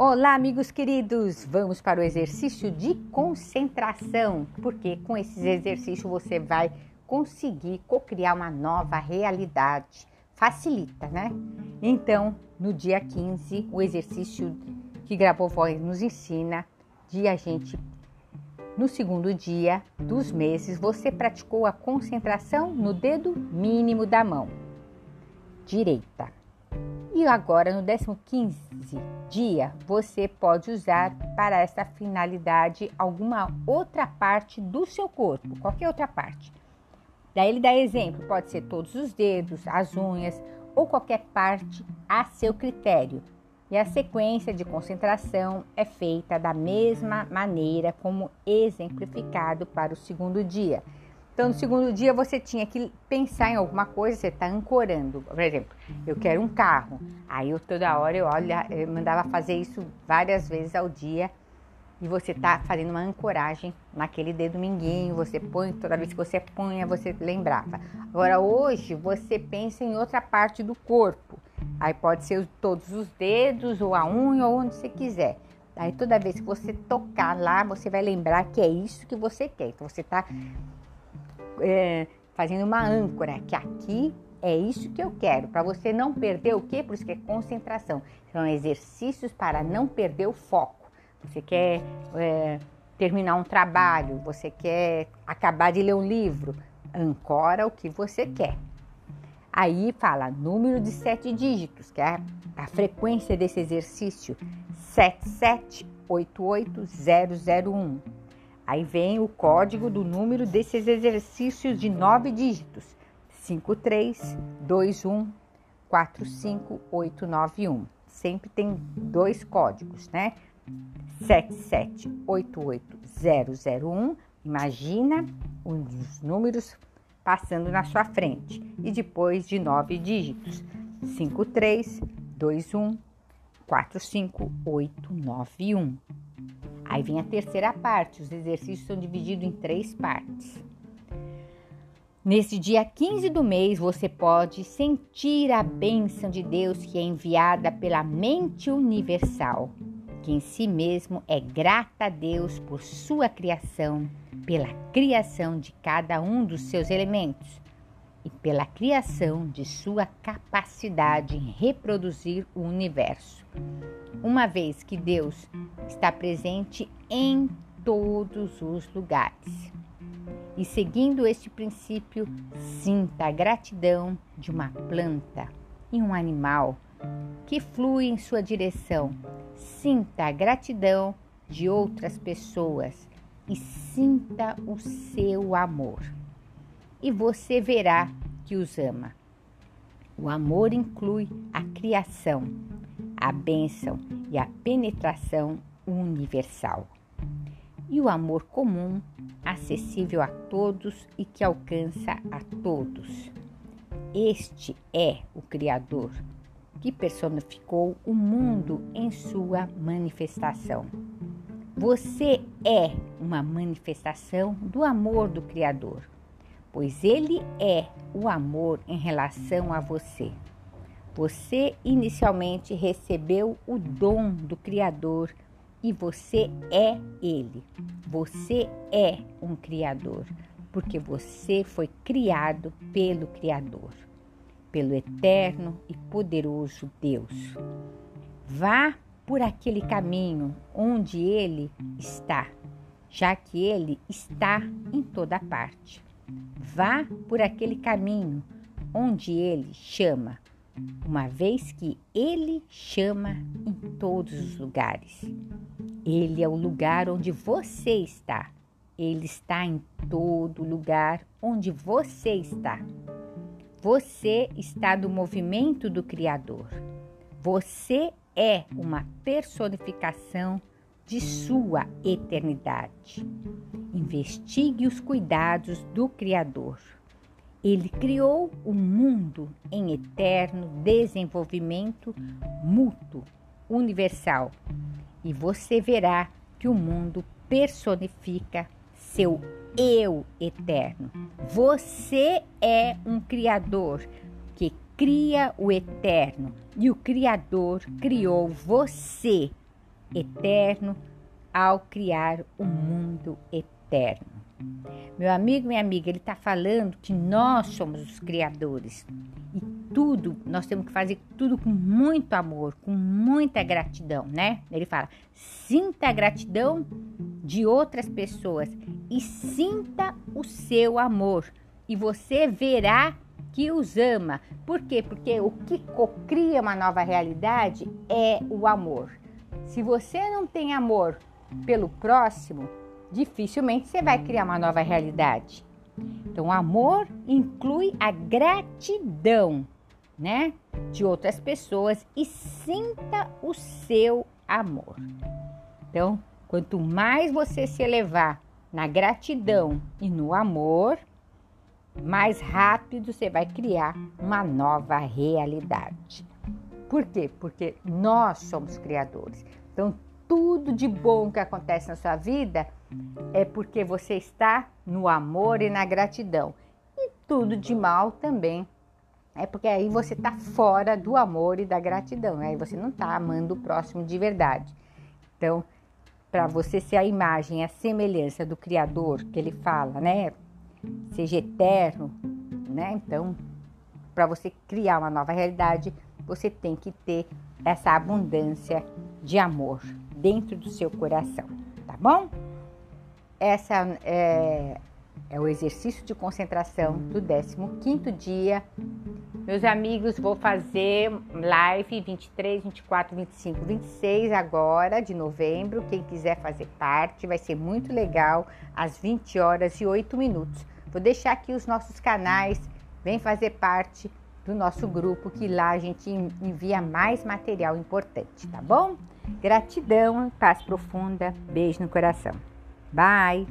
Olá, amigos queridos! Vamos para o exercício de concentração, porque com esses exercícios você vai conseguir co-criar uma nova realidade. Facilita, né? Então, no dia 15, o exercício que Gravou Voz nos ensina de a gente, no segundo dia dos meses, você praticou a concentração no dedo mínimo da mão direita. E agora, no 15 dia, você pode usar para essa finalidade alguma outra parte do seu corpo, qualquer outra parte. Daí ele dá exemplo, pode ser todos os dedos, as unhas ou qualquer parte a seu critério. E a sequência de concentração é feita da mesma maneira como exemplificado para o segundo dia. Então, no segundo dia você tinha que pensar em alguma coisa, você está ancorando. Por exemplo, eu quero um carro. Aí eu toda hora eu olha, eu mandava fazer isso várias vezes ao dia. E você está fazendo uma ancoragem naquele dedo minguinho, você põe, toda vez que você punha, você lembrava. Agora hoje você pensa em outra parte do corpo. Aí pode ser todos os dedos, ou a unha, ou onde você quiser. Aí toda vez que você tocar lá, você vai lembrar que é isso que você quer. Então você está é, fazendo uma âncora, que aqui é isso que eu quero, para você não perder o quê? Por isso que é concentração. São exercícios para não perder o foco. Você quer é, terminar um trabalho, você quer acabar de ler um livro, ancora o que você quer. Aí fala número de sete dígitos, que é a frequência desse exercício, 7788001. Aí vem o código do número desses exercícios de nove dígitos: 532145891. Sempre tem dois códigos, né? 7788001. Imagina os números passando na sua frente. E depois de nove dígitos: 532145891. Aí vem a terceira parte. Os exercícios são divididos em três partes. Nesse dia 15 do mês, você pode sentir a bênção de Deus que é enviada pela mente universal, que em si mesmo é grata a Deus por sua criação, pela criação de cada um dos seus elementos e pela criação de sua capacidade em reproduzir o universo. Uma vez que Deus está presente em todos os lugares. E seguindo este princípio, sinta a gratidão de uma planta e um animal que flui em sua direção. Sinta a gratidão de outras pessoas e sinta o seu amor. E você verá que os ama. O amor inclui a criação, a bênção e a penetração universal. E o amor comum, acessível a todos e que alcança a todos. Este é o Criador, que personificou o mundo em sua manifestação. Você é uma manifestação do amor do Criador, pois Ele é o amor em relação a você. Você inicialmente recebeu o dom do Criador e você é Ele. Você é um Criador, porque você foi criado pelo Criador, pelo eterno e poderoso Deus. Vá por aquele caminho onde Ele está, já que Ele está em toda parte. Vá por aquele caminho onde Ele chama uma vez que Ele chama em todos os lugares. Ele é o lugar onde você está. Ele está em todo lugar onde você está. Você está no movimento do Criador. Você é uma personificação de sua eternidade. Investigue os cuidados do Criador. Ele criou o mundo em eterno desenvolvimento mútuo, universal, e você verá que o mundo personifica seu eu eterno. Você é um criador que cria o eterno e o criador criou você eterno ao criar o um mundo eterno. Meu amigo, minha amiga, ele está falando que nós somos os criadores e tudo, nós temos que fazer tudo com muito amor, com muita gratidão, né? Ele fala: sinta a gratidão de outras pessoas e sinta o seu amor, e você verá que os ama. Por quê? Porque o que cria uma nova realidade é o amor. Se você não tem amor pelo próximo, dificilmente você vai criar uma nova realidade. Então, amor inclui a gratidão, né, de outras pessoas e sinta o seu amor. Então, quanto mais você se elevar na gratidão e no amor, mais rápido você vai criar uma nova realidade. Por quê? Porque nós somos criadores. Então, tudo de bom que acontece na sua vida é porque você está no amor e na gratidão. E tudo de mal também é porque aí você está fora do amor e da gratidão. Aí você não está amando o próximo de verdade. Então, para você ser a imagem, a semelhança do Criador que ele fala, né? Seja eterno, né? Então, para você criar uma nova realidade, você tem que ter essa abundância de amor dentro do seu coração, tá bom? Essa é, é o exercício de concentração do 15º dia. Meus amigos, vou fazer live 23, 24, 25, 26 agora de novembro. Quem quiser fazer parte, vai ser muito legal, às 20 horas e 8 minutos. Vou deixar aqui os nossos canais, vem fazer parte do nosso grupo, que lá a gente envia mais material importante, tá bom? Gratidão, paz profunda, beijo no coração. Bye!